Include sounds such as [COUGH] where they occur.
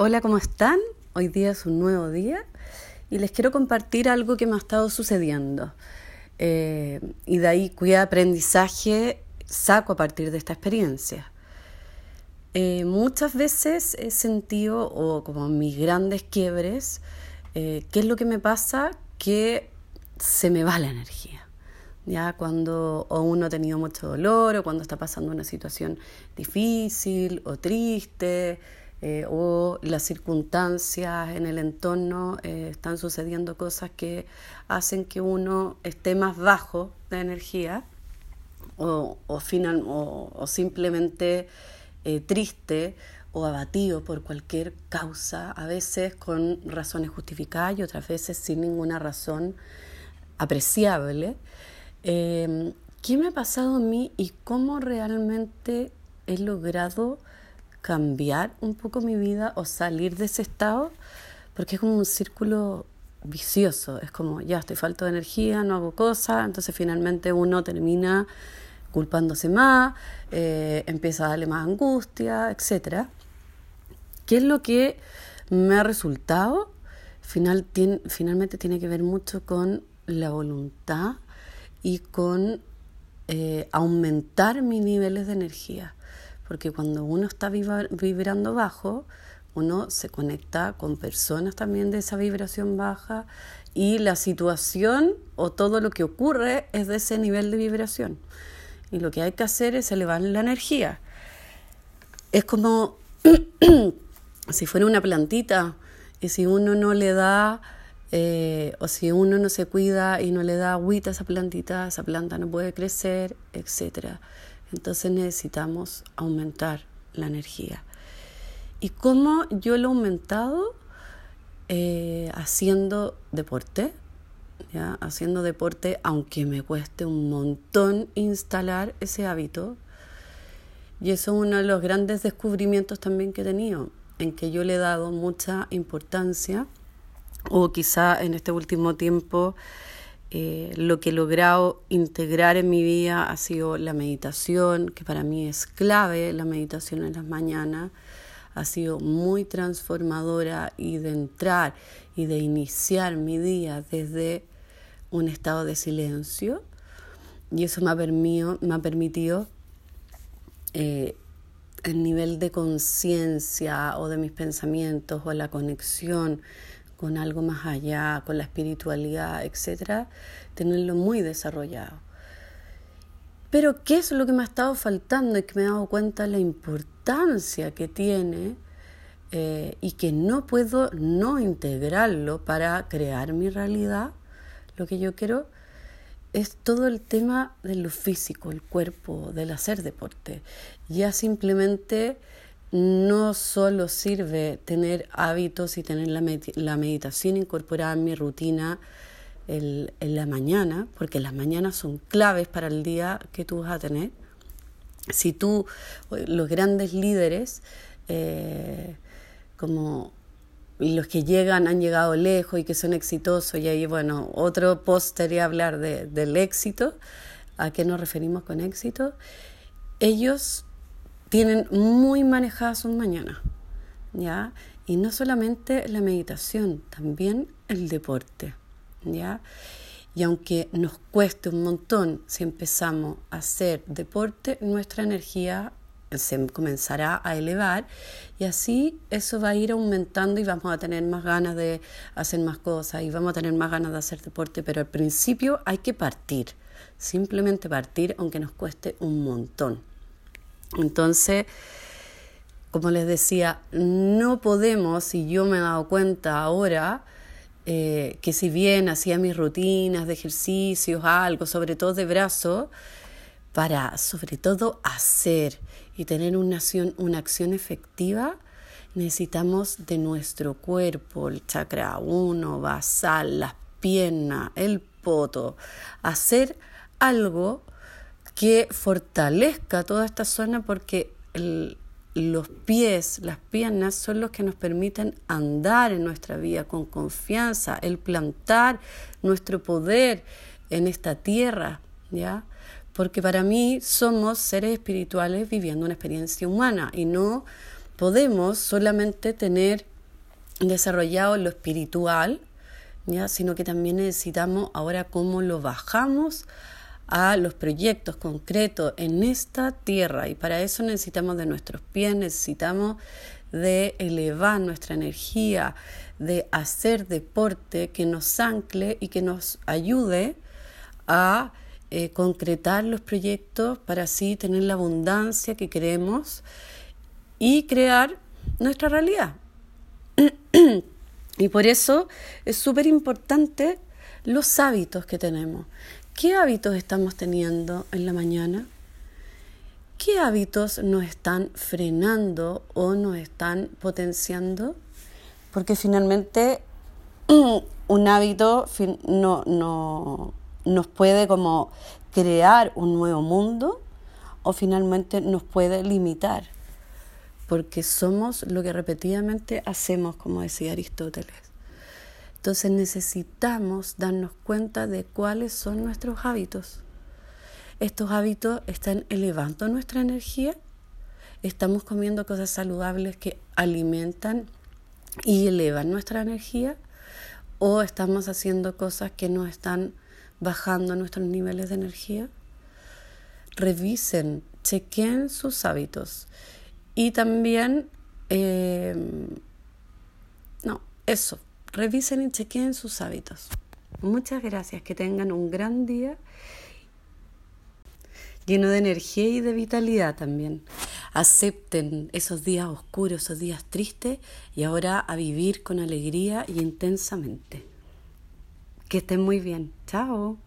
Hola, ¿cómo están? Hoy día es un nuevo día y les quiero compartir algo que me ha estado sucediendo. Eh, y de ahí cuya aprendizaje saco a partir de esta experiencia. Eh, muchas veces he sentido, o como mis grandes quiebres, eh, ¿qué es lo que me pasa? Que se me va la energía. Ya cuando uno ha tenido mucho dolor o cuando está pasando una situación difícil o triste, eh, o las circunstancias en el entorno eh, están sucediendo cosas que hacen que uno esté más bajo de energía o, o, final, o, simplemente eh, triste o abatido por cualquier causa, a veces con razones justificadas y otras veces sin ninguna razón apreciable. ¿Qué me ha pasado a mí y cómo realmente he logrado cambiar un poco mi vida o salir de ese estado, porque es como un círculo vicioso, es como ya estoy falto de energía, no hago cosas, entonces finalmente uno termina culpándose más, eh, empieza a darle más angustia, etc. ¿Qué es lo que me ha resultado? Final, finalmente tiene que ver mucho con la voluntad y con eh, aumentar mis niveles de energía porque cuando uno está vibrando bajo, uno se conecta con personas también de esa vibración baja y la situación o todo lo que ocurre es de ese nivel de vibración. Y lo que hay que hacer es elevar la energía. Es como [CLEARS THROAT] si fuera una plantita y si uno no le da eh, o si uno no se cuida y no le da agüita a esa plantita, esa planta no puede crecer, etcétera. Entonces necesitamos aumentar la energía. ¿Y cómo yo lo he aumentado? Eh, haciendo deporte, ¿ya? haciendo deporte, aunque me cueste un montón instalar ese hábito. Y eso es uno de los grandes descubrimientos también que he tenido, en que yo le he dado mucha importancia, o quizá en este último tiempo eh, lo que he logrado integrar en mi vida ha sido la meditación, que para mí es clave, la meditación en las mañanas. Ha sido muy transformadora y de entrar y de iniciar mi día desde un estado de silencio. Y eso me ha, permitido, me ha permitido eh, el nivel de conciencia o de mis pensamientos o la conexión con algo más allá, con la espiritualidad, etcétera, tenerlo muy desarrollado. Pero ¿qué es lo que me ha estado faltando y que me he dado cuenta de la importancia que tiene eh, y que no puedo no integrarlo para crear mi realidad? Lo que yo quiero es todo el tema de lo físico, el cuerpo, del hacer deporte. Ya simplemente no solo sirve tener hábitos y tener la, meditación incorporada en mi rutina en la mañana, porque las mañanas son claves para el día que tú vas a tener. Si tú, los grandes líderes, eh, como los que llegan, han llegado lejos y que son exitosos, y ahí, bueno, otro post sería hablar de, del éxito, ¿a qué nos referimos con éxito? Ellos tienen muy manejadas sus mañanas, ¿ya? Y no solamente la meditación, también el deporte, ¿ya? Y aunque nos cueste un montón si empezamos a hacer deporte, nuestra energía se comenzará a elevar y así eso va a ir aumentando y vamos a tener más ganas de hacer más cosas y vamos a tener más ganas de hacer deporte, pero al principio hay que partir, simplemente partir aunque nos cueste un montón. Entonces, como les decía, no podemos, y yo me he dado cuenta ahora, eh, que si bien hacía mis rutinas de ejercicios, algo, sobre todo de brazo, para sobre todo hacer y tener una acción, una acción efectiva, necesitamos de nuestro cuerpo, el chakra 1, basal, las piernas, el poto, hacer algo que fortalezca toda esta zona porque los pies, las piernas son los que nos permiten andar en nuestra vida con confianza, el plantar nuestro poder en esta tierra, ¿ya? Porque para mí somos seres espirituales viviendo una experiencia humana y no podemos solamente tener desarrollado lo espiritual, ¿ya? sino que también necesitamos ahora cómo lo bajamos a los proyectos concretos en esta tierra y para eso necesitamos de nuestros pies, necesitamos de elevar nuestra energía, de hacer deporte que nos ancle y que nos ayude a eh, concretar los proyectos para así tener la abundancia que queremos y crear nuestra realidad. [CLEARS THROAT] y por eso es súper importante los hábitos que tenemos. ¿Qué hábitos estamos teniendo en la mañana? ¿Qué hábitos nos están frenando o nos están potenciando? Porque finalmente [CLEARS THROAT] un hábito no, no, nos puede como crear un nuevo mundo o finalmente nos puede limitar, porque somos lo que repetidamente hacemos, como decía Aristóteles. Entonces necesitamos darnos cuenta de cuáles son nuestros hábitos. Estos hábitos están elevando nuestra energía, estamos comiendo cosas saludables que alimentan y elevan nuestra energía o estamos haciendo cosas que nos están bajando nuestros niveles de energía. Revisen, chequen sus hábitos y también, eh, no, eso, revisen y chequen sus hábitos. Muchas gracias, que tengan un gran día lleno de energía y de vitalidad también. Acepten esos días oscuros, esos días tristes y ahora a vivir con alegría y intensamente. Que estén muy bien. Chao.